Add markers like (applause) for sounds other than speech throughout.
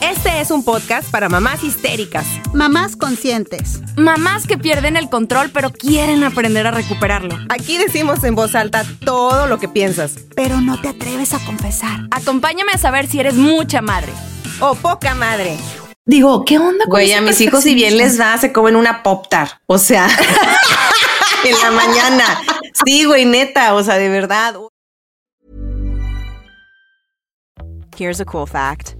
Este es un podcast para mamás histéricas, Mamás conscientes. Mamás que pierden el control pero quieren aprender a recuperarlo. Aquí decimos en voz alta todo lo que piensas. Pero no te atreves a confesar. Acompáñame a saber si eres mucha madre. O poca madre. Digo, ¿qué onda con Güey, a mis hijos si bien les da, se comen una pop-tart. O sea, (laughs) en la mañana. Sí, güey, neta, o sea, de verdad. Here's a cool fact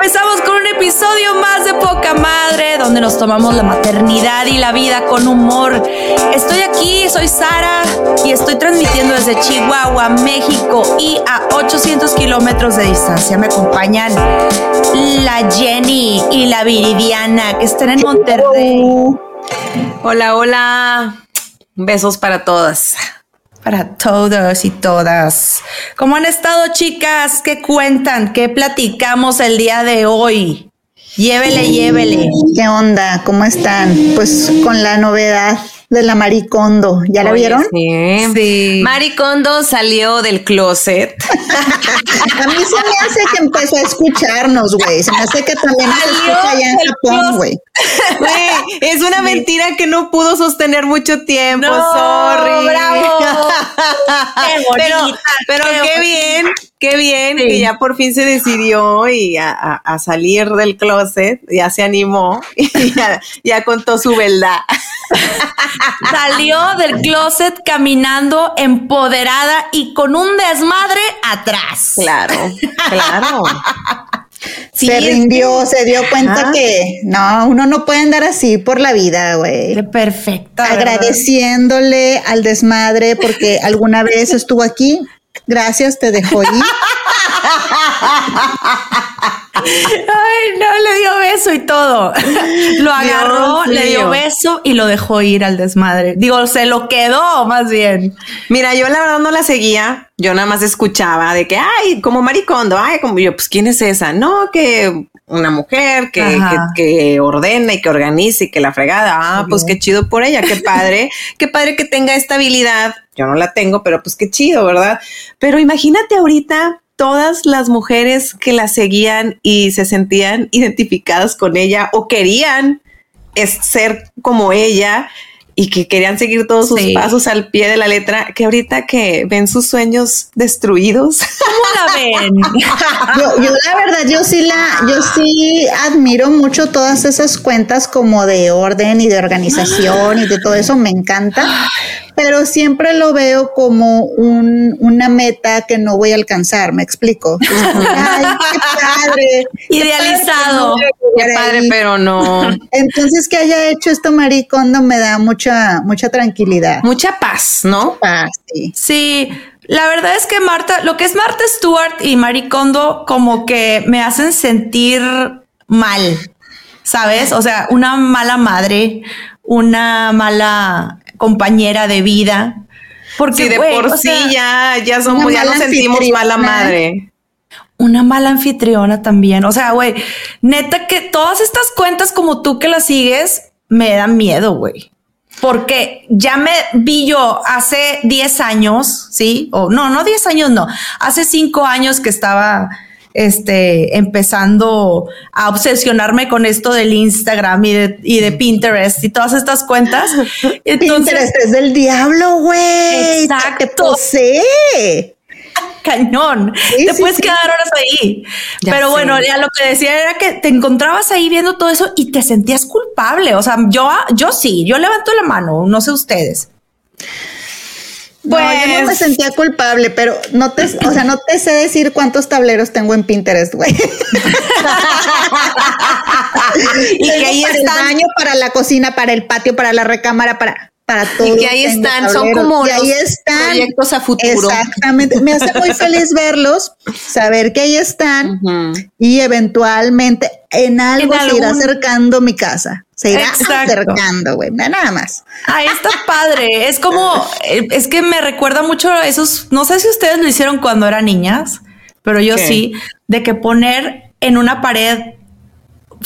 Empezamos con un episodio más de Poca Madre, donde nos tomamos la maternidad y la vida con humor. Estoy aquí, soy Sara y estoy transmitiendo desde Chihuahua, México y a 800 kilómetros de distancia. Me acompañan la Jenny y la Viridiana, que están en Monterrey. Hola, hola. Besos para todas. Para todos y todas. ¿Cómo han estado, chicas? ¿Qué cuentan? ¿Qué platicamos el día de hoy? Llévele, llévele. ¿Qué onda? ¿Cómo están? Pues con la novedad de la Maricondo. ¿Ya la Oye, vieron? Sí. Sí. Maricondo salió del closet. (laughs) A mí se me hace que empezó a escucharnos, güey. Se me hace que también nos Salió escucha allá en Japón, güey. (laughs) Güey, es una mentira que no pudo sostener mucho tiempo. No, sorry. bravo. (laughs) Qué pero bonita, pero qué qué, bien, qué bien Sí. que ya por fin se decidió y a, a- a salir del closet, ya se animó y ya, ya contó su verdad. Salió del closet caminando empoderada y con un desmadre atrás. Claro, claro. se rindió, se dio cuenta Ajá. que no, uno no puede andar así por la vida, güey. Qué perfecta. ¿verdad? Agradeciéndole al desmadre porque alguna vez estuvo aquí. Gracias, te dejó ir. (laughs) Ay, no, le dio beso y todo. Lo agarró, le dio beso y lo dejó ir al desmadre. Digo, se lo quedó más bien. Mira, yo la verdad no la seguía, yo nada más escuchaba de que, ay, como maricondo, ay, como yo, pues, ¿quién es esa? No, que una mujer que, que, que ordena y que organiza y que la fregada, ah, pues qué chido por ella, qué padre, qué padre que tenga estabilidad, yo no la tengo, pero pues qué chido, ¿verdad? Pero imagínate ahorita todas las mujeres que la seguían y se sentían identificadas con ella o querían es ser como ella y que querían seguir todos sus Sí. pasos al pie de la letra, que ahorita que ven sus sueños destruidos. (laughs) ¿Cómo la ven? Yo, yo la verdad, yo sí la, yo sí admiro mucho todas esas cuentas como de orden y de organización y de todo eso, me encanta, pero siempre lo veo como un, una meta que no voy a alcanzar, me explico. (laughs) Ay, qué padre. Idealizado. Qué padre, pero no. Entonces que haya hecho esto Maricondo me da mucha, mucha tranquilidad. Mucha paz, ¿no? Ah, sí. Sí, la verdad es que Marta, lo que es Marta Stewart y Marie Kondo, como que me hacen sentir mal, ¿sabes? O sea, una mala madre, una mala compañera de vida. Porque Si de por sí sea, ya, ya somos, ya nos sentimos mala madre. una mala anfitriona también. O sea, güey, neta que todas estas cuentas como tú que las sigues me dan miedo, güey. Porque ya me vi yo hace 10 años, ¿sí? O no, no 10 años, no. Hace 5 años que estaba este, empezando a obsesionarme con esto del Instagram y de, y de Pinterest y todas estas cuentas. (laughs) Entonces, Pinterest es del diablo, güey. Exacto. Te posee cañón. te puedes quedar horas ahí. Pero bueno, ya lo que decía era que te encontrabas ahí viendo todo eso y te sentías culpable. O sea, yo, yo sí, yo levanto la mano, no sé ustedes. Bueno, yo no me pues sentía culpable, pero no te, o sea, no te sé decir cuántos tableros tengo en Pinterest, güey. (laughs) y que ahí está el baño, para la cocina, para el patio, para la recámara, para para todo. Y que ahí están, son como ahí están, proyectos a futuro. Exactamente. Me hace muy feliz verlos, saber que ahí están y eventualmente en algo se irá acercando mi casa. Se irá acercando, güey. Nada más. Ahí está padre. Es como, eh, es que me recuerda mucho a esos, no sé si ustedes lo hicieron cuando eran niñas, pero yo sí, de que poner en una pared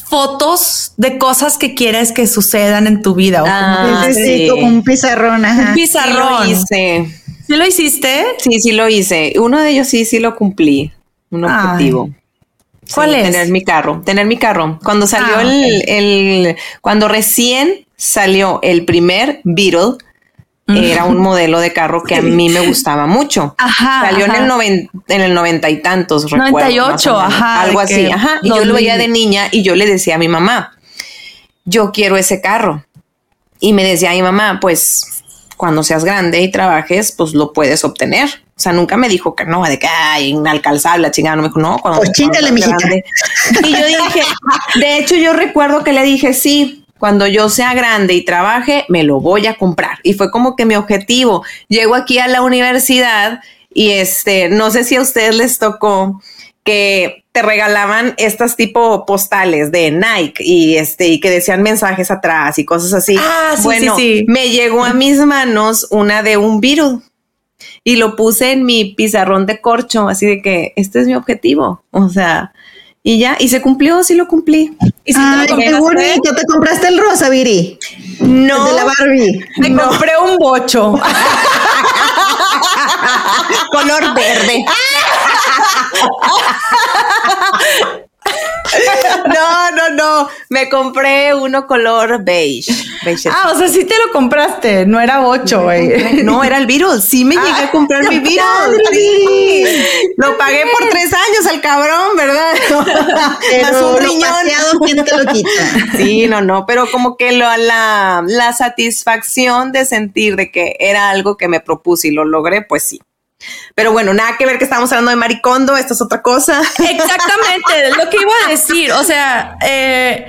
fotos de cosas que quieres que sucedan en tu vida. Ah, sí, como un pizarrón. Un pizarrón. Sí lo, hice. ¿Sí lo hiciste? Sí, sí lo hice. Uno de ellos sí, sí lo cumplí. Un objetivo. ¿Cuál es? Tener mi carro. Tener mi carro. Cuando salió ah, el, el, cuando recién salió el primer Beetle, era un modelo de carro que a mí me gustaba mucho. Ajá, Salió En, el en el noventa y tantos, 98, ajá. Algo así, ajá. Y yo lo veía de niña y yo le decía a mi mamá, yo quiero ese carro. Y me decía mi mamá, pues cuando seas grande y trabajes, pues lo puedes obtener. O sea, nunca me dijo que no, de que ay, inalcanzable, la chingada. No me dijo, no, cuando. Pues chingale, grande. Y yo dije, de hecho, yo recuerdo que le dije, sí, cuando yo sea grande y trabaje, me lo voy a comprar. Y fue como que mi objetivo. Llego aquí a la universidad y este, no sé si a ustedes les tocó que te regalaban estas tipo postales de Nike y este y que decían mensajes atrás y cosas así. Ah, sí, bueno, sí, me llegó a mis manos una de un virus y lo puse en mi pizarrón de corcho, así de que este es mi objetivo. O sea, y ya, y se cumplió, sí lo cumplí. ¿Y Ay, qué bonito. ¿Te compraste el rosa, Viri? No. de la Barbie. Me compré un bocho. Color verde. (laughs) (laughs) no, no, no. Me compré uno color beige. Ah, o sea, sí te lo compraste. No era ocho, güey. No, era el virus. Sí me llegué a comprar mi virus. Lo pagué por tres años al cabrón, ¿verdad? Pero un riñón. ¿quién te lo quita? Sí, no, no. Pero como que lo, la, la satisfacción de sentir de que era algo que me propuse y lo logré, pues sí. Pero bueno, nada que ver que estamos hablando de maricondo, esto es otra cosa. (laughs) Exactamente, lo que iba a decir, o sea, eh,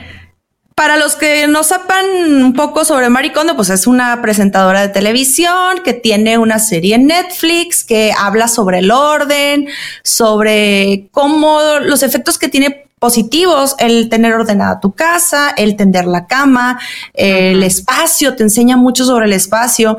para los que no sepan un poco sobre Maricondo, pues es una presentadora de televisión que tiene una serie en Netflix que habla sobre el orden, sobre cómo los efectos que tiene positivos, el tener ordenada tu casa, el tender la cama, el espacio, te enseña mucho sobre el espacio.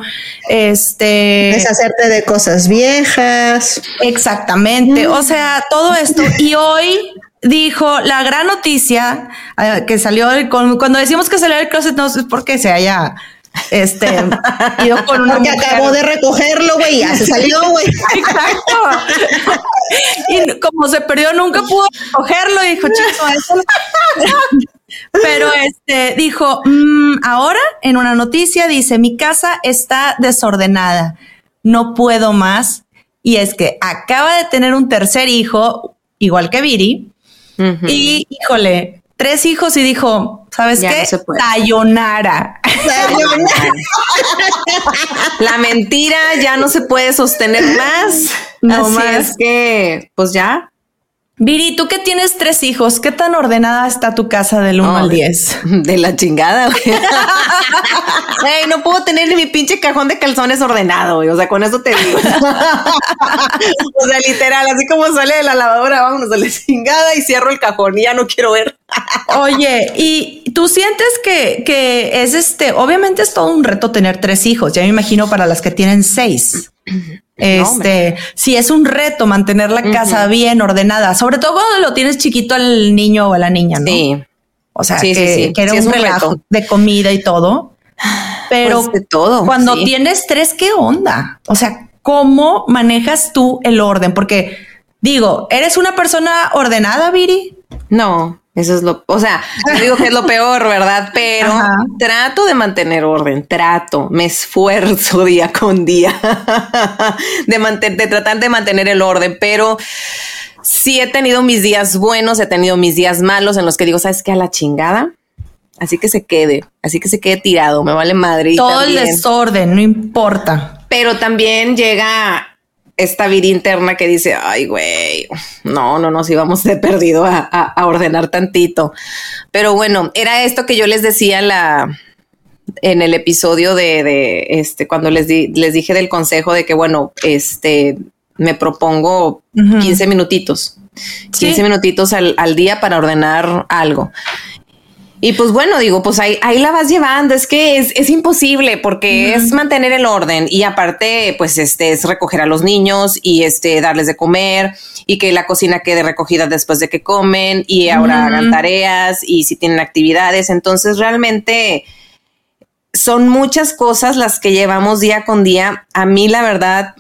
Este. Deshacerte de cosas viejas. Exactamente. O sea, todo esto. Y hoy dijo la gran noticia eh, que salió cuando decimos que salió del closet, no sé por qué se haya este, (laughs) ido con una Porque acabó de recogerlo, güey, ya se salió, güey. (laughs) Exacto. Y como se perdió, nunca pudo recogerlo dijo, chico, eso (laughs) Pero este dijo, mm, ahora en una noticia dice, mi casa está desordenada, no puedo más. Y es que acaba de tener un tercer hijo, igual que Viri, y híjole, tres hijos y dijo, ¿sabes qué? Sayonara. La mentira ya no se puede sostener más. No más que, pues ya, Viri, tú que tienes tres hijos, ¿qué tan ordenada está tu casa del 1 al 10? (laughs) De la chingada, güey. (laughs) no puedo tener ni mi pinche cajón de calzones ordenado, güey. O sea, con eso te digo. (laughs) o sea, literal, así como sale de la lavadora, vámonos a la chingada y cierro el cajón y ya no quiero ver. Oye, y tú sientes que, que es este, obviamente es todo un reto tener tres hijos, ya me imagino para las que tienen seis. Este, si es un reto mantener la casa bien ordenada, sobre todo cuando lo tienes chiquito al niño o a la niña, ¿no? Sí. O sea, Sí, sí, que, sí. que era Sí, un es un relajo reto. de comida y todo. Pero Pues de todo, cuando sí. tienes estrés, ¿qué onda? O sea, ¿cómo manejas tú el orden? Porque digo, ¿eres una persona ordenada, Viri? No, eso es lo, o sea, no digo que es lo (laughs) peor, ¿verdad? Pero Ajá. trato de mantener orden, trato, me esfuerzo (laughs) día con día (laughs) de, manten- de tratar de mantener el orden, pero sí he tenido mis días buenos, he tenido mis días malos en los que digo, ¿sabes qué? A la chingada. Así que se quede, así que se quede tirado, me vale madre. Todo el desorden, no importa. pero también llega esta vida interna que dice, ay, güey, no, no nos íbamos de perdido a, a- a ordenar tantito. Pero bueno, era esto que yo les decía en la en el episodio de, de, este cuando les di, les dije del consejo de que bueno, este me propongo Ujú. 15 minutitos. Sí. 15 minutitos al, al día para ordenar algo. Y pues bueno, digo, pues ahí, ahí la vas llevando. Es que es, es imposible porque es mantener el orden y aparte, pues este es recoger a los niños y este darles de comer y que la cocina quede recogida después de que comen y ahora hagan tareas y si tienen actividades. Entonces realmente son muchas cosas las que llevamos día con día. A mí la verdad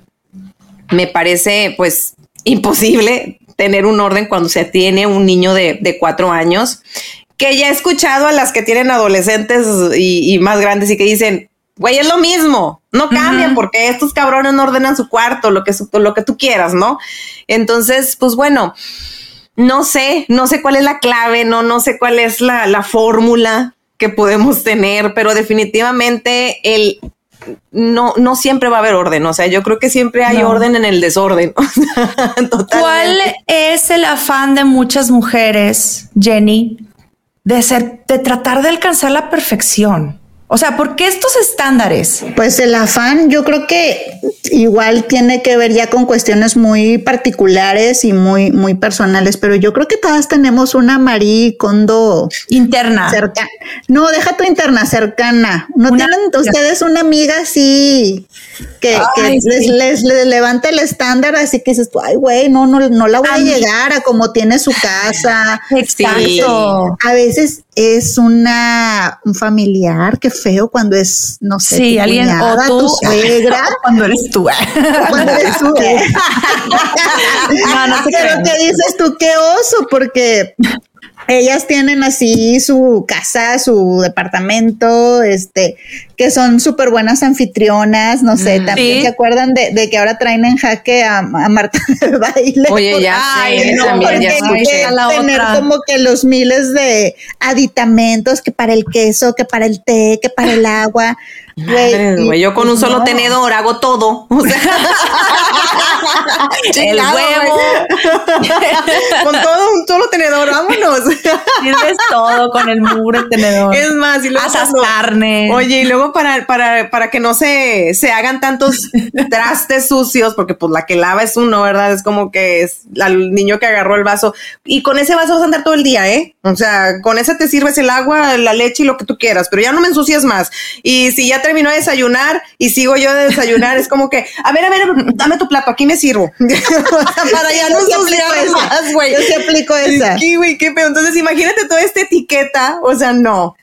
me parece pues imposible tener un orden cuando se tiene un niño de, de cuatro años, que ya he escuchado a las que tienen adolescentes y, y más grandes y que dicen, güey, es lo mismo, no cambian porque estos cabrones no ordenan su cuarto, lo que, su- lo que tú quieras, ¿no? Entonces, pues bueno, no sé, no sé cuál es la clave, no, no sé cuál es la, la fórmula que podemos tener, pero definitivamente el no, no siempre va a haber orden. O sea, yo creo que siempre hay No. orden en el desorden. (laughs) ¿Cuál es el afán de muchas mujeres, Jenny, de ser, de tratar de alcanzar la perfección? O sea, ¿por qué estos estándares? Pues el afán yo creo que igual tiene que ver ya con cuestiones muy particulares y muy, muy personales, pero yo creo que todas tenemos una Marie Kondo Interna. cercana. No, deja tu interna cercana. ¿No Una- tienen ustedes una amiga así que, Ay, les, sí. les, les levanta el estándar así que dices tú, ay, güey, no, no, no la voy a llegar a como tiene su casa. Exacto. A veces es una un familiar, qué feo cuando es, no sé, Sí, tu alguien cuñada, o tú. tu suegra. (laughs) Cuando eres tú. cuando eres tú. (laughs) No, no te Pero que dices tú, qué oso, porque ellas tienen así su casa, su departamento, este, que son súper buenas anfitrionas, no sé, también se acuerdan de, de que ahora traen en jaque a, a Marta (laughs) de baile. Oye, ya Ay, no, también ya quieren La tener otra. como que los miles de aditamentos que para el queso, que para el té, que para el agua. Madre, y- güey, yo con un solo no. tenedor hago todo. (laughs) O sea, El huevo. (laughs) con todo un solo tenedor, vámonos. Sirves todo con el mugre tenedor. Es más, y luego Asas cuando- carne. Oye, y luego para, para, para que no se, se hagan tantos trastes sucios, porque pues la que lava es uno, ¿verdad? Es como que es al niño que agarró el vaso. Y con ese vaso vas a andar todo el día, ¿eh? O sea, con ese te sirves el agua, la leche y lo que tú quieras, pero ya no me ensucias más. Y si ya terminó de desayunar y sigo yo de desayunar, es como que, a ver, a ver, dame tu plato, aquí me sirvo. (laughs) Para ya no esa. más, güey. Yo sí aplico esa. Sí, güey, qué pedo. Entonces, imagínate toda esta etiqueta. O sea, no.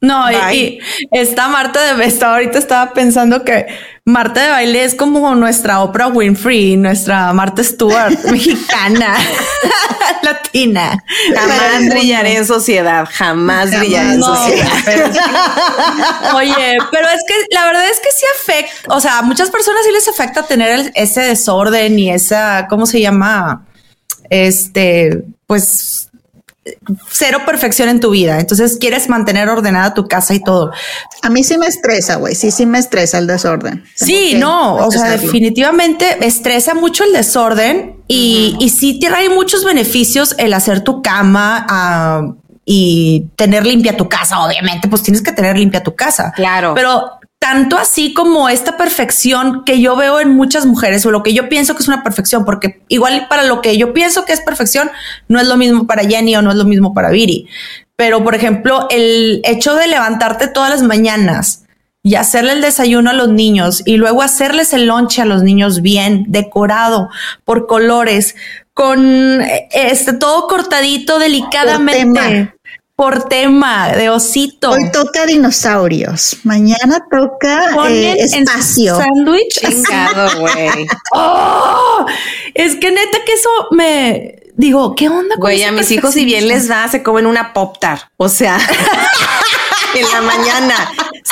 No, y, Bye. y esta Marta de estaba ahorita estaba pensando que Marta de baile es como nuestra Oprah Winfrey, nuestra Marta Stewart (laughs) mexicana, (laughs) latina. Jamás brillaré en sociedad, jamás brillaré en No, sociedad. pero- (laughs) oye, pero es que la verdad es que sí afecta, o sea, a muchas personas sí les afecta tener el- ese desorden y esa, ¿cómo se llama? Este, pues cero perfección en tu vida. Entonces quieres mantener ordenada tu casa y todo. A mí sí me estresa, güey. Sí, sí me estresa el desorden. Sí, no, o sea, definitivamente estresa mucho el desorden y, y sí trae muchos beneficios el hacer tu cama ah, y tener limpia tu casa. Obviamente, pues tienes que tener limpia tu casa. Claro. Pero tanto así como esta perfección que yo veo en muchas mujeres o lo que yo pienso que es una perfección, porque igual para lo que yo pienso que es perfección no es lo mismo para Jenny o no es lo mismo para Viri. Pero, por ejemplo, el hecho de levantarte todas las mañanas y hacerle el desayuno a los niños y luego hacerles el lonche a los niños bien decorado por colores, con eh, este todo cortadito delicadamente por tema de osito. Hoy toca dinosaurios, mañana toca eh, espacio. Sándwich. güey. (laughs) oh, es que neta que eso me digo, ¿qué onda? Güey, a mis hijos si bien les da, se comen una pop tart. O sea, (laughs) en la mañana.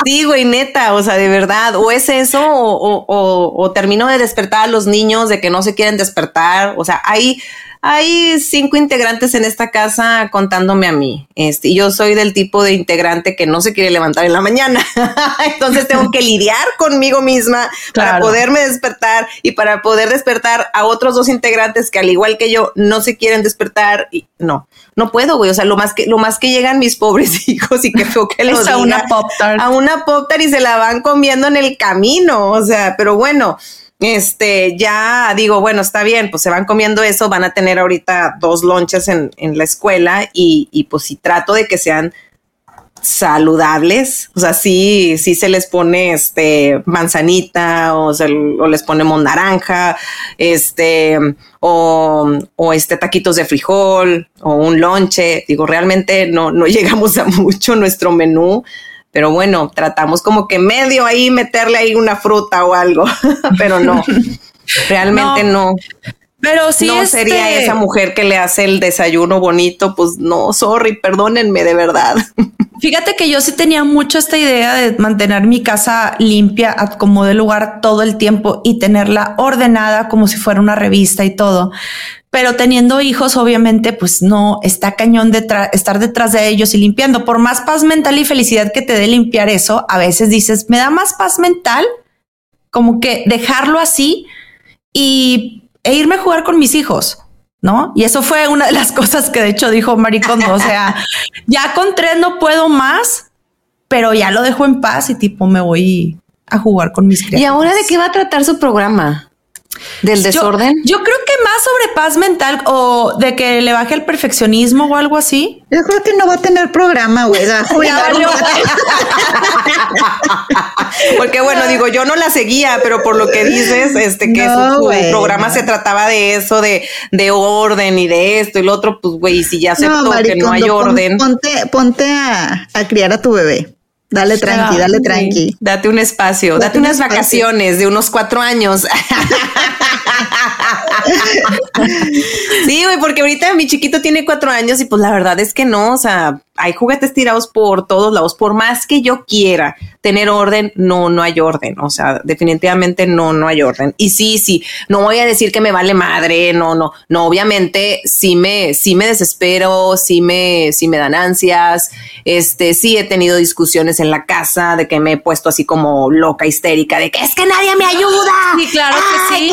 Sí, güey, neta, o sea, de verdad. O es eso, o, o, o termino de despertar a los niños de que no se quieren despertar. O sea, hay hay cinco integrantes en esta casa contándome a mí. Este, yo soy del tipo de integrante que no se quiere levantar en la mañana. (laughs) Entonces tengo que lidiar conmigo misma para poderme despertar y para poder despertar a otros dos integrantes que al igual que yo no se quieren despertar y no, no puedo, güey. O sea, lo más que, lo más que llegan mis pobres (laughs) hijos y que feo que les a una pop tart. A una pop tart y se la van comiendo en el camino. O sea, pero bueno, este, ya digo, bueno, está bien, pues se van comiendo eso, van a tener ahorita dos lonches en, en la escuela y, y, pues si trato de que sean saludables, o sea, sí, sí se les pone este manzanita o, se, o les ponemos naranja, este, o, o, este taquitos de frijol o un lonche, digo, realmente no, no (laughs) llegamos a mucho nuestro menú, pero bueno, tratamos como que medio ahí meterle ahí una fruta o algo, (laughs) pero no, (laughs) realmente no. Pero sí no sería este esa mujer que le hace el desayuno bonito, pues no, sorry, perdónenme de verdad. (laughs) Fíjate que yo sí tenía mucho esta idea de mantener mi casa limpia, como de lugar todo el tiempo y tenerla ordenada como si fuera una revista y todo pero teniendo hijos, obviamente, pues no está cañón de estar detrás de ellos y limpiando. Por más paz mental y felicidad que te dé limpiar eso, a veces dices, me da más paz mental como que dejarlo así y, e irme a jugar con mis hijos. ¿no? Y eso fue una de las (laughs) cosas que de hecho dijo Maricondo, o sea, ya con tres no puedo más, pero ya lo dejo en paz y tipo me voy a jugar con mis criaturas. ¿Y ahora de qué va a tratar su programa? ¿Del desorden? Yo, creo que más sobre paz mental o de que le baje el perfeccionismo o algo así. Yo creo que no va a tener programa, güey. (laughs) Porque bueno, digo, yo no la seguía, pero por lo que dices, este, que su, programa se trataba de eso, de, de orden y de esto y lo otro, pues güey, si ya aceptó que no hay orden. Ponte, ponte a, a criar a tu bebé. Dale tranqui, dale tranqui. Date un espacio, date, unas vacaciones de unos cuatro años. (laughs) sí, güey, porque ahorita mi chiquito tiene cuatro años y pues la verdad es que no, o sea, hay juguetes tirados por todos lados. Por más que yo quiera tener orden, no, no hay orden. O sea, definitivamente no, no hay orden. Y sí, sí, no voy a decir que me vale madre, no, no, no, obviamente sí me, sí me desespero, sí me, sí me dan ansias. Este, sí he tenido discusiones en la casa de que me he puesto así como loca, histérica, de que es que nadie me ayuda. Sí, claro que sí.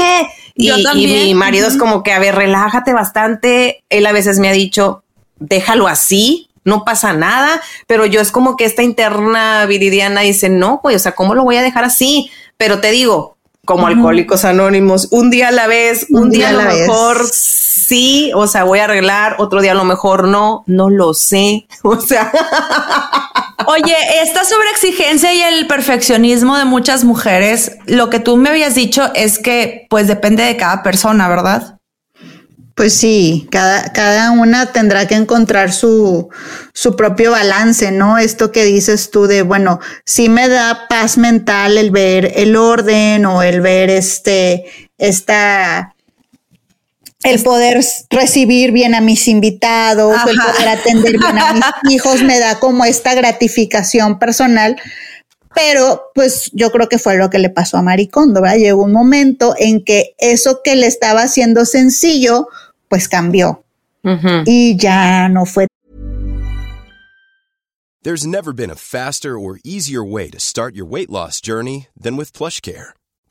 Y, y, mi marido es como que, a ver, relájate bastante. Él a veces me ha dicho, déjalo así, no pasa nada, pero yo es como que esta interna viridiana dice, no, pues, o sea, ¿cómo lo voy a dejar así? Pero te digo, como alcohólicos anónimos, un día a la vez, un, día, a lo mejor sí, o sea, voy a arreglar, otro día a lo mejor no, no lo sé, (laughs) o sea. Oye, esta sobreexigencia y el perfeccionismo de muchas mujeres, lo que tú me habías dicho es que pues depende de cada persona, ¿verdad? Pues sí, cada, cada una tendrá que encontrar su, su propio balance, ¿no? Esto que dices tú de, bueno, sí me da paz mental el ver el orden o el ver este, esta, el poder recibir bien a mis invitados, el poder atender bien a mis (laughs) hijos, me da como esta gratificación personal. Pero pues yo creo que fue lo que le pasó a Maricondo, ¿verdad? Llegó un momento en que eso que le estaba haciendo sencillo, pues cambió. Y ya no fue. There's never been a faster or easier way to start your weight loss journey than with PlushCare.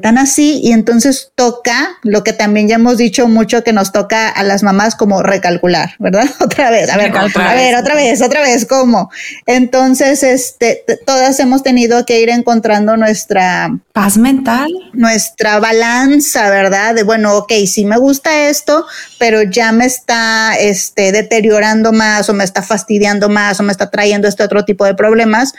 Tan así y entonces toca lo que también ya hemos dicho mucho que nos toca a las mamás como recalcular, ¿verdad? (laughs) Otra vez, a ver, otra a ver, otra vez, otra vez, ¿cómo? Entonces, este, todas hemos tenido que ir encontrando nuestra paz mental, nuestra balanza, ¿verdad? De bueno, ok, sí me gusta esto, pero ya me está, este, deteriorando más o me está fastidiando más o me está trayendo este otro tipo de problemas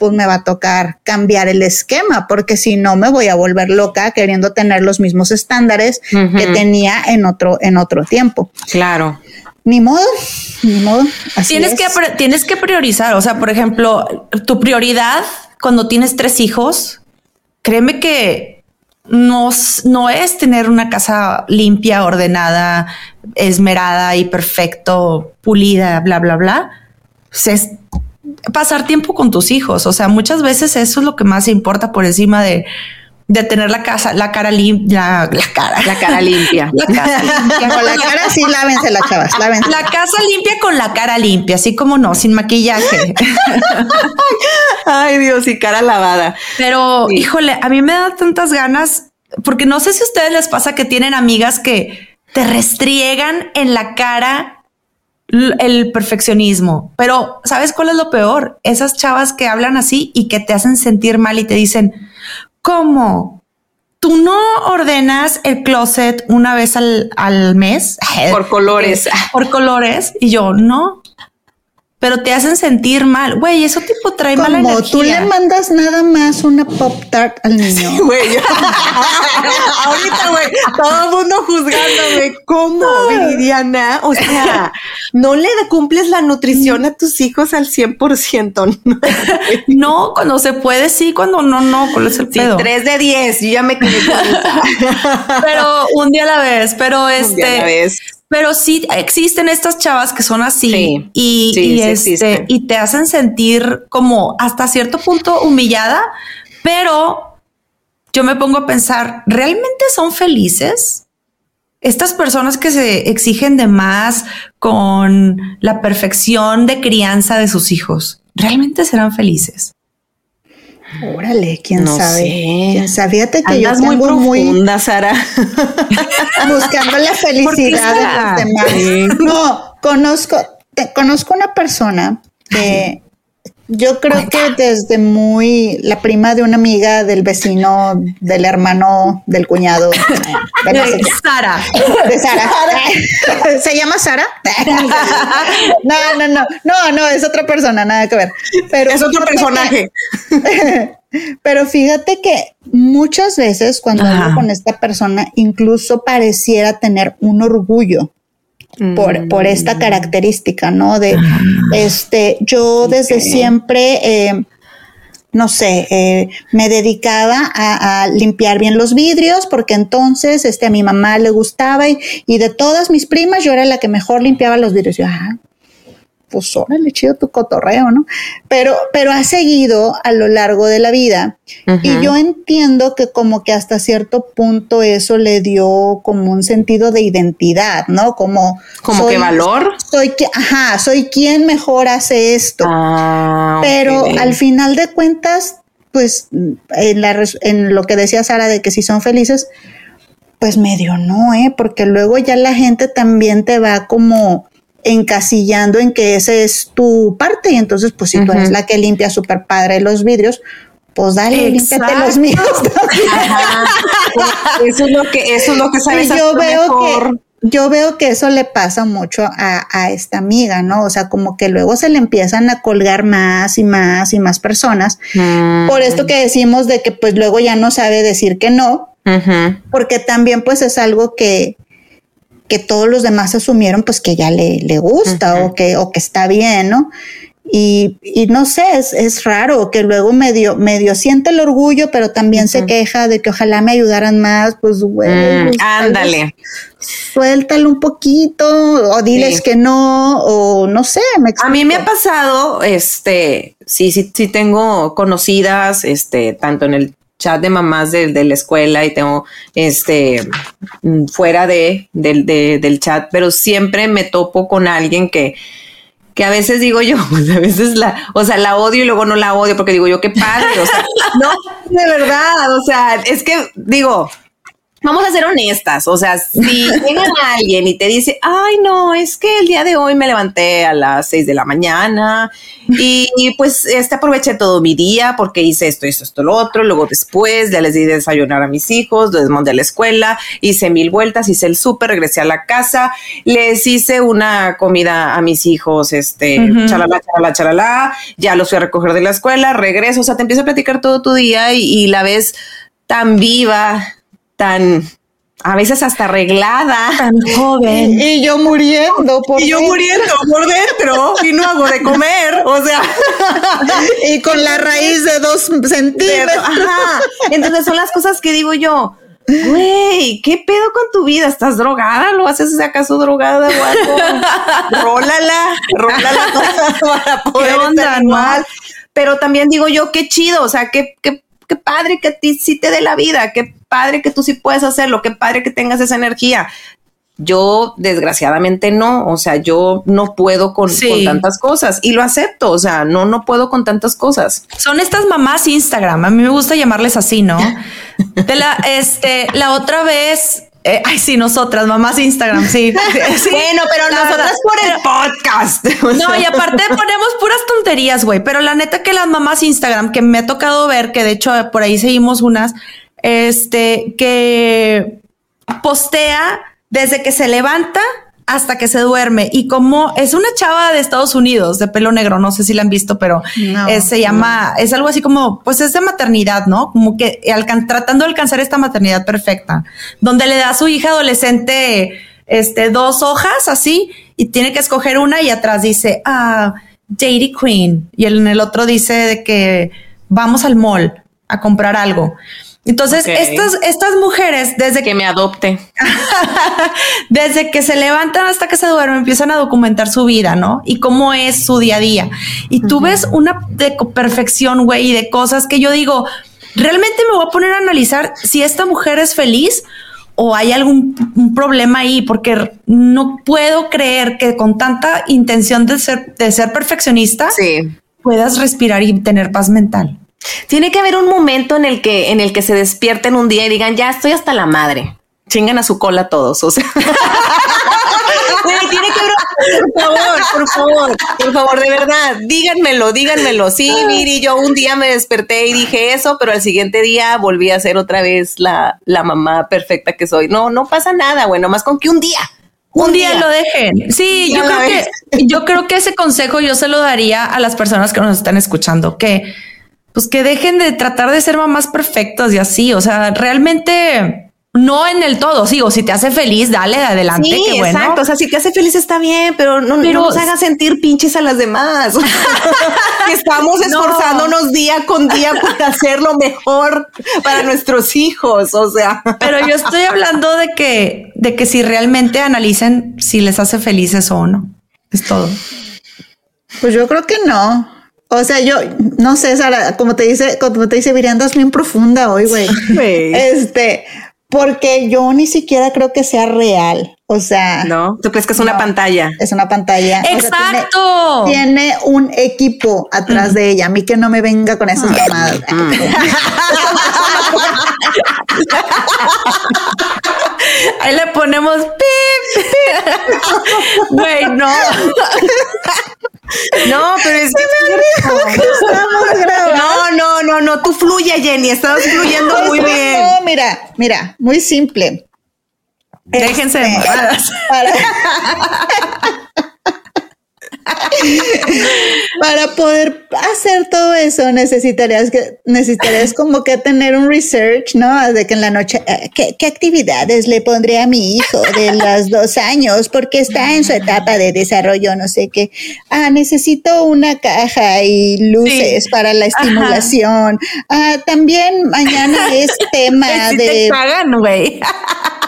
pues me va a tocar cambiar el esquema, porque si no me voy a volver loca queriendo tener los mismos estándares que tenía en otro, en otro tiempo. Claro. Ni modo, ni modo. tienes, que, tienes que priorizar, o sea, por ejemplo, tu prioridad cuando tienes tres hijos, créeme que no, no es tener una casa limpia, ordenada, esmerada y perfecto, pulida, bla, bla, bla. Pues es pasar tiempo con tus hijos. O sea, muchas veces eso es lo que más importa por encima de, de tener la casa, la cara limpia, la, cara, la cara (laughs) limpia. La casa (laughs) limpia. Con la cara sí, lávense la chavas, lávense. La casa limpia con la cara limpia, así como no, sin maquillaje. Ay, Dios, y cara lavada. Pero, híjole, a mí me da tantas ganas, porque no sé si a ustedes les pasa que tienen amigas que te restriegan en la cara el perfeccionismo. Pero, ¿sabes cuál es lo peor? Esas chavas que hablan así y que te hacen sentir mal y te dicen, ¿cómo? ¿Tú no ordenas el closet una vez al, al mes? Por colores. (laughs) Por colores. Y yo, no pero te hacen sentir mal. Güey, eso tipo trae mala energía. Como tú le mandas nada más una Pop Tart al niño. güey. (laughs) Ahorita, güey, todo el mundo juzgándome. ¿Cómo, Viridiana? O sea, no le cumples la nutrición a tus hijos al 100%. No, (laughs) no cuando se puede, sí, cuando no, no. ¿Cuál es el pedo? Sí, 3 de 10. Yo ya me quedé (laughs) Pero un día a la vez. Pero este. Un día a la este, vez pero sí existen estas chavas que son así y, este, y te hacen sentir como hasta cierto punto humillada, pero yo me pongo a pensar, ¿realmente son felices? Estas personas que se exigen de más con la perfección de crianza de sus hijos, ¿realmente serán felices? Órale, quién sabe. ¿Quién sabe? Fíjate que yo tengo muy profunda, Sara. (laughs) buscando la felicidad de los demás. No, conozco, conozco una persona que yo creo que desde muy la prima de una amiga del vecino, del hermano, del cuñado. De, Sara. De Sara. ¿Se llama Sara? No, no, no. No, no, es otra persona, nada que ver. Pero es otro personaje. (laughs) pero fíjate que muchas veces cuando hablo con esta persona, incluso pareciera tener un orgullo por, por esta mm. característica, ¿no? De, ah. este, yo desde siempre, eh, no sé, eh, me dedicaba a, limpiar bien los vidrios porque entonces, este, a mi mamá le gustaba y, y, de todas mis primas yo era la que mejor limpiaba los vidrios. Yo, ah, pues órale, chido tu cotorreo, ¿no? Pero, pero ha seguido a lo largo de la vida. Y yo entiendo que como que hasta cierto punto eso le dio como un sentido de identidad, ¿no? Como... Como que valor. Soy, ajá, soy quien mejor hace esto. Ah, pero al final de cuentas, pues en, la, en lo que decía Sara de que si son felices, pues medio no, ¿eh? Porque luego ya la gente también te va como encasillando en que esa es tu parte y entonces pues si tú eres la que limpia súper padre los vidrios, pues dale, límpiate los míos. (laughs) eso es lo que, eso es lo que sabes. yo veo que yo veo que eso le pasa mucho a, esta amiga, ¿no? O sea, como que luego se le empiezan a colgar más y más y más personas. Por esto que decimos de que pues luego ya no sabe decir que no, porque también pues es algo que, que todos los demás asumieron pues que ya le, le gusta o, que, o que está bien, ¿no? Y, y no sé, es, es raro que luego medio, medio siente el orgullo, pero también se queja de que ojalá me ayudaran más, pues güey. Mm, pues, ándale. Suéltalo un poquito, o diles Sí. que no, o no sé, me A mí me ha pasado, este, sí, sí, sí tengo conocidas, este, tanto en el chat de mamás de, de la escuela y tengo, este, mm, fuera de, de- del chat, pero siempre me topo con alguien que, que a veces digo yo, (laughs) pues, a veces la, o sea, la odio y luego no la odio porque digo yo, qué padre, o sea, (laughs) no, de verdad, o sea, es que digo, Vamos a ser honestas, o sea, si (laughs) llega alguien y te dice, ay, no, es que el día de hoy me levanté a las seis de la mañana y, y, pues este aproveché todo mi día porque hice esto, esto, esto, lo otro, luego después ya les di de desayunar a mis hijos, mandé a la escuela, hice mil vueltas, hice el súper, regresé a la casa, les hice una comida a mis hijos, este, Ujú. chalala, chalala, chalala, ya los fui a recoger de la escuela, regreso, o sea, te empiezo a platicar todo tu día y, y la ves tan viva, tan a veces hasta arreglada. Tan joven. Y yo muriendo por Y yo dentro. muriendo por dentro y no hago de comer, o sea, (laughs) y con la raíz de dos centímetros. ajá. Entonces son las cosas que digo yo, güey, ¿qué pedo con tu vida? ¿Estás drogada? ¿Lo haces acaso drogada o algo? (laughs) rólala, rólala (laughs) para poder onda, estar no? igual. Pero también digo yo, qué chido, o sea, qué, qué, qué padre que a ti sí te dé la vida, qué padre que tú sí puedes hacerlo, qué padre que tengas esa energía. Yo, desgraciadamente, no. O sea, yo no puedo con, Sí. con tantas cosas y lo acepto. O sea, no, no puedo con tantas cosas. Son estas mamás Instagram. A mí me gusta llamarles así, ¿no? (laughs) De la, este, la otra vez. Eh, ay, sí, nosotras, mamás Instagram, sí. (laughs) Sí, bueno, pero nosotras verdad. por el podcast. (laughs) O No, y aparte ponemos puras tonterías, güey. Pero la neta que las mamás Instagram, que me ha tocado ver, que de hecho por ahí seguimos unas, este, que postea desde que se levanta hasta que se duerme. Y como es una chava de Estados Unidos, de pelo negro, no sé si la han visto, pero No, eh, se llama, es algo así como, pues es de maternidad, ¿no? Como que alcan- tratando de alcanzar esta maternidad perfecta, donde le da a su hija adolescente este, dos hojas así y tiene que escoger una y atrás dice, ah, Dairy Queen. Y en el otro dice de que vamos al mall a comprar algo. Entonces, estas, estas mujeres, desde que me adopte. (laughs) desde que se levantan hasta que se duermen, empiezan a documentar su vida, ¿no? Y cómo es su día a día. Y tú ves una de perfección, güey, y de cosas que yo digo, realmente me voy a poner a analizar si esta mujer es feliz o hay algún problema ahí, porque no puedo creer que con tanta intención de ser, de ser perfeccionista Sí. puedas respirar y tener paz mental. Tiene que haber un momento en el que, en el que se despierten un día y digan, ya estoy hasta la madre. Chingan a su cola todos. O sea. (laughs) Tiene que haber, por favor, por favor, por favor, de verdad, díganmelo, díganmelo. Sí, Miri, yo un día me desperté y dije eso, pero al siguiente día volví a ser otra vez la, la mamá perfecta que soy. No, no pasa nada, bueno, más con que un día. Un, día, lo dejen. Sí, yo creo que yo creo que ese consejo yo se lo daría a las personas que nos están escuchando, que pues que dejen de tratar de ser mamás perfectas y así, o sea, realmente no en el todo, sí, o si te hace feliz, dale adelante, Sí, qué bueno. exacto. O sea, si te hace feliz está bien, pero no, Pero- no nos hagas sentir pinches a las demás. (laughs) Que Estamos (laughs) esforzándonos día con día por hacer lo mejor para nuestros hijos. O sea, Pero yo estoy hablando de que de que si realmente analicen si les hace felices o no. Es todo. Pues yo creo que no. O sea, yo no sé, Sara, como te dice, como te dice, Viri, andas bien profunda hoy, güey. (laughs) Este, porque yo ni siquiera creo que sea real. O sea, no, tú crees que es una pantalla. es una pantalla. O sea, tiene- Exacto. tiene, un equipo atrás de ella. A mí que no me venga con esas llamadas. (laughs) (laughs) Ahí le ponemos pip. Güey, no. No, pero es. Estamos grabando. No, no, no, no. Tú fluye, Jenny. Estás fluyendo muy Es que bien. No, mira, mira, muy simple. Déjense Este, para- (laughs) (laughs) Para poder hacer todo eso necesitarías que necesitarías como que tener un research, ¿no? De que en la noche, eh, ¿qué, qué actividades le pondré a mi hijo de los dos años? Porque está en su etapa de desarrollo, no sé qué. Ah, necesito una caja y luces para la estimulación. Ah, también mañana es (laughs) tema Sí de te pagan, güey. (laughs)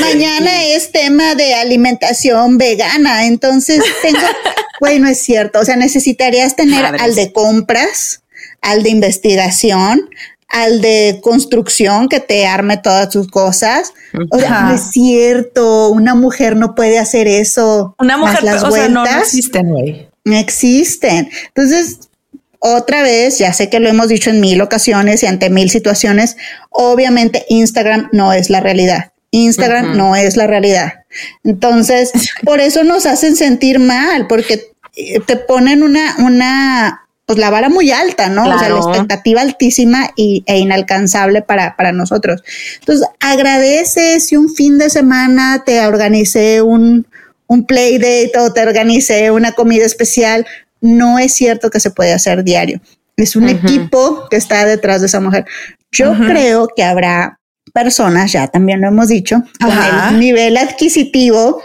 Mañana es tema de alimentación vegana, entonces tengo, (laughs) güey, no es cierto, o sea, necesitarías tener Madres. al de compras, al de investigación, al de construcción que te arme todas tus cosas. O sea, no es cierto, una mujer no puede hacer eso. Una más mujer, las o sea, no, no existen, güey. no existen. Entonces, otra vez, ya sé que lo hemos dicho en mil ocasiones y ante mil situaciones, obviamente Instagram no es la realidad. Instagram no es la realidad. Entonces, (laughs) por eso nos hacen sentir mal, porque eh, te ponen una, una, pues la vara muy alta, ¿no? O sea, la expectativa altísima y, e inalcanzable para, para nosotros. Entonces, agradece si un fin de semana te organicé un, un play date o te organicé una comida especial. No es cierto que se puede hacer diario. Es un equipo que está detrás de esa mujer. Yo creo que habrá personas, ya también lo hemos dicho, con Ajá. el nivel adquisitivo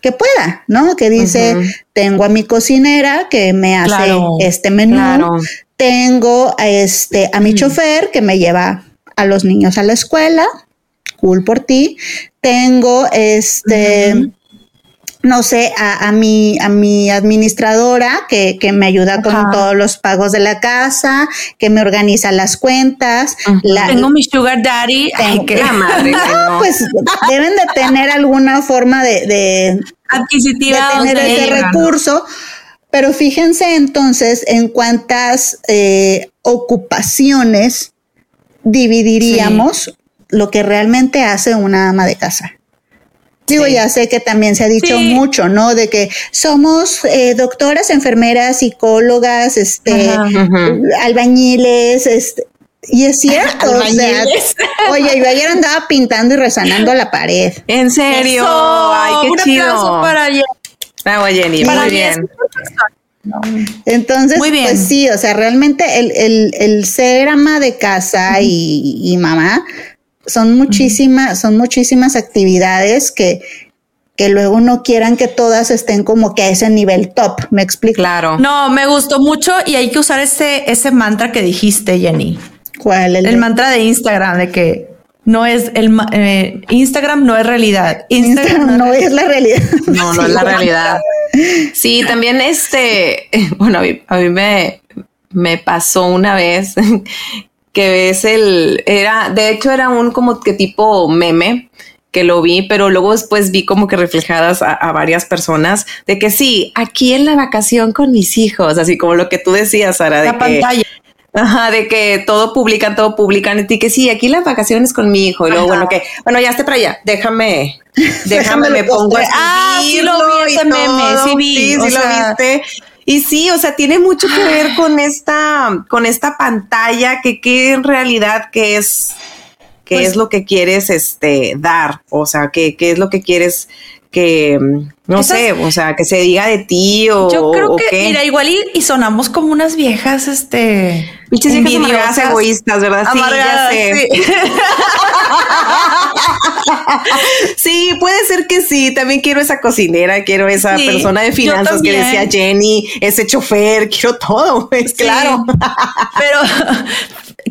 que pueda, ¿no? Que dice, tengo a mi cocinera que me hace Claro, este menú, claro. tengo a este a mi chofer que me lleva a los niños a la escuela, cool por ti. Tengo este no sé, a, a mi, a mi administradora que, que me ayuda con Ajá. todos los pagos de la casa, que me organiza las cuentas. la- Tengo mi sugar daddy. Ay, tengo- qué La madre, (laughs) Ah, no. pues deben de tener alguna forma de, de, de adquisitiva. tener donde ese llegan. recurso. Pero fíjense entonces en cuántas eh, ocupaciones dividiríamos lo que realmente hace una ama de casa. Digo, ya sé que también se ha dicho Sí. mucho, ¿no? De que somos eh, doctoras, enfermeras, psicólogas, este, Ajá. albañiles, este, y es cierto, o sea, Albañiles. oye, yo ayer andaba pintando y rezanando la pared. En serio. Eso, Ay, qué un chido. aplauso para ella. Bravo, Jenny. Para muy bien. Entonces, Muy bien. pues sí, o sea, realmente el, el, el ser ama de casa y, y mamá son muchísimas, son muchísimas actividades que, que luego no quieran que todas estén como que a ese nivel top. ¿Me explico? Claro. No, me gustó mucho y hay que usar ese, ese mantra que dijiste, Jenny. ¿Cuál? El, El mantra de Instagram de que no es el ma- eh, Instagram no es realidad. Instagram, Instagram no es la realidad. (laughs) No, no es la realidad. Sí, también este, (laughs) bueno, a mí, a mí me, me pasó una vez que ves el, era, de hecho era un como que tipo meme que lo vi, pero luego después vi como que reflejadas a, a varias personas de que sí, aquí en la vacación con mis hijos, así como lo que tú decías, Sara, de la que, pantalla. Ajá, de que todo publican, todo publican, y que sí, aquí las vacaciones con mi hijo, y luego, Ajá. bueno, que, bueno, ya esté para allá, déjame, (laughs) déjame, me pongo a. Ah, sí lo vi ese meme, sí vi, sí, sí lo viste. Y sí, o sea, tiene mucho que ver con esta, con esta pantalla, que, que en realidad, que es, qué Pues- es lo que quieres, este, dar, o sea, qué, qué es lo que quieres que, no Esas- sé, o sea, que se diga de ti o, Yo creo o que, qué. mira, igual y, y sonamos como unas viejas, este. Amargadas envidiosas. egoístas, ¿verdad? Sí, ya sé. sí. (laughs) Sí, puede ser que sí. También quiero esa cocinera, quiero esa Sí, persona de finanzas que decía Jenny, ese chofer, quiero todo, (laughs) pues claro. Pero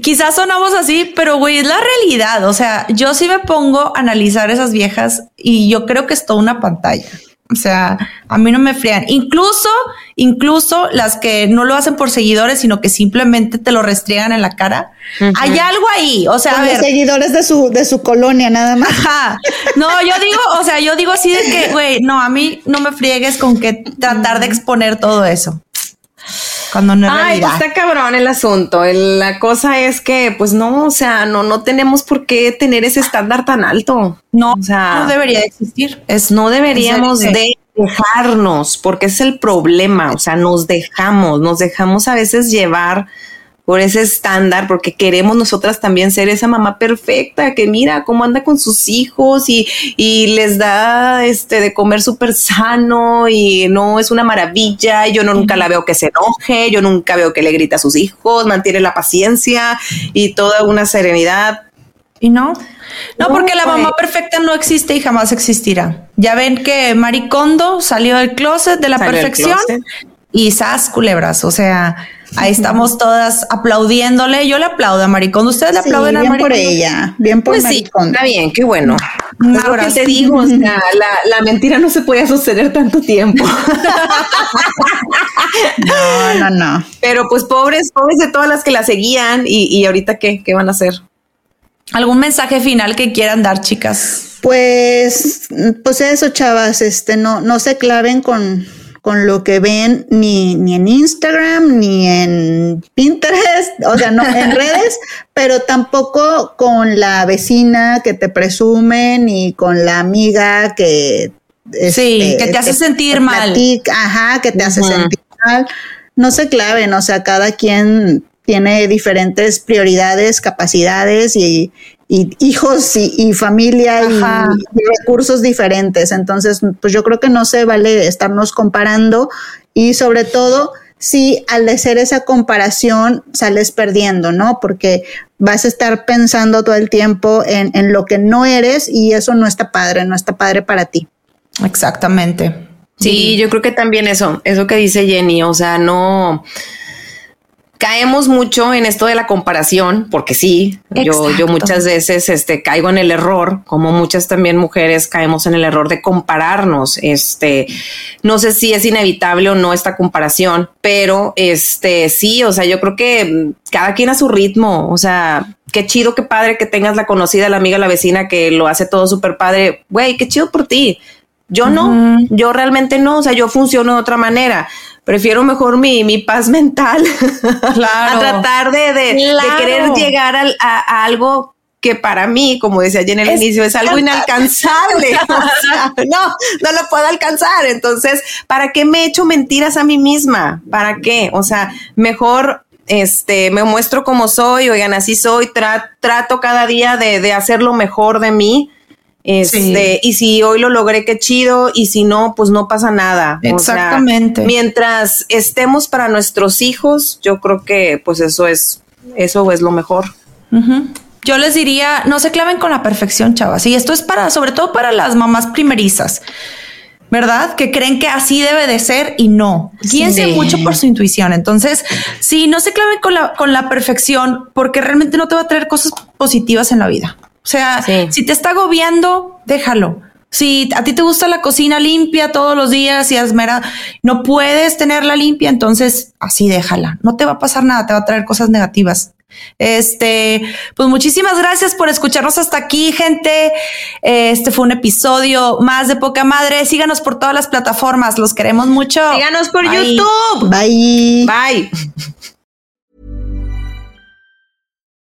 quizás sonamos así, pero güey, es la realidad. O sea, yo sí me pongo a analizar esas viejas y yo creo que es toda una pantalla. O sea, a mí no me frían. Incluso, incluso las que no lo hacen por seguidores, sino que simplemente te lo restriegan en la cara. Hay algo ahí. O sea, a Con los ver, seguidores de su, de su colonia, nada más. Ajá. No, yo digo, o sea, yo digo así de que, güey, no, a mí no me friegues con que tratar de exponer todo eso. Cuando no es Ay, realidad. pues está cabrón el asunto. El- la cosa es que, pues no, o sea, no, no tenemos por qué tener ese estándar tan alto. no, o sea, no debería de existir. Es no deberíamos de dejarnos, porque es el problema, o sea, nos dejamos, nos dejamos a veces llevar por ese estándar, porque queremos nosotras también ser esa mamá perfecta que mira cómo anda con sus hijos y, y les da este de comer súper sano y no es una maravilla. Yo no, nunca la veo que se enoje, yo nunca veo que le grita a sus hijos, mantiene la paciencia y toda una serenidad. Y no, no, porque la mamá perfecta no existe y jamás existirá. Ya ven que Maricondo salió del closet de la perfección y sas culebras, o sea, Ahí estamos todas aplaudiéndole. Yo le aplaudo a Maricondo. ¿Ustedes le aplauden a Maricondo? Bien por ella, bien por pues Maricondo. está bien, qué bueno. lo que te digo, o sea, la, la, mentira no se puede sostener tanto tiempo. (laughs) no, no, no. Pero pues pobres, pobres de todas las que la seguían y, y ahorita qué, qué van a hacer. ¿Algún mensaje final que quieran dar, chicas? Pues, pues eso, chavas, este, no, no se claven con, con lo que ven ni, ni en Instagram, ni en Pinterest, o sea, no en (laughs) redes, pero tampoco con la vecina que te presume, ni con la amiga que... sí, que te hace sentir mal. ajá, que te hace sentir mal. No se claven, o sea, cada quien tiene diferentes prioridades, capacidades y, y hijos y, familia y, recursos diferentes. Entonces, pues yo creo que no se vale estarnos comparando y sobre todo si al hacer esa comparación sales perdiendo, ¿no? Porque vas a estar pensando todo el tiempo en, en lo que no eres y eso no está padre, no está padre para ti. Exactamente. Sí, yo creo que también eso, eso que dice Jenny, o sea, no caemos mucho en esto de la comparación, porque sí, yo, yo muchas veces este, caigo en el error, como muchas también mujeres caemos en el error de compararnos. Este, no sé si es inevitable o no esta comparación, pero este, sí, o sea, yo creo que cada quien a su ritmo, o sea, qué chido, qué padre que tengas la conocida, la amiga, la vecina que lo hace todo súper padre. Güey, qué chido por ti. Yo no, yo realmente no, o sea, yo funciono de otra manera prefiero mejor mi, mi paz (laughs) mental a tratar de, de, querer llegar a, algo que para mí, como decía allí en el inicio, es algo inalcanzable. (laughs) no, no lo puedo alcanzar. Entonces, ¿para qué me he hecho mentiras a mí misma? ¿Para qué? O sea, mejor este, me muestro como soy, oigan, así soy, trato cada día de, de hacer lo mejor de mí este, y si hoy lo logré, qué chido, y si no, pues no pasa nada. Exactamente. mientras estemos para nuestros hijos, yo creo que pues eso es, eso es lo mejor. Yo les diría, no se claven con la perfección, chavas. Y esto es para, sobre todo para las mamás primerizas. ¿verdad? Que creen que así debe de ser y no. Guíense mucho por su intuición. Entonces, sí, no se claven con la, con la perfección porque realmente no te va a traer cosas positivas en la vida. O sea, si te está agobiando, déjalo. Si a ti te gusta la cocina limpia todos los días y asmera, no puedes tenerla limpia, entonces así déjala. No te va a pasar nada, te va a traer cosas negativas. Este, pues muchísimas gracias por escucharnos hasta aquí, gente. Este fue un episodio más de Poca Madre. Síganos por todas las plataformas, los queremos mucho. Síganos por YouTube. Bye. Bye. (laughs)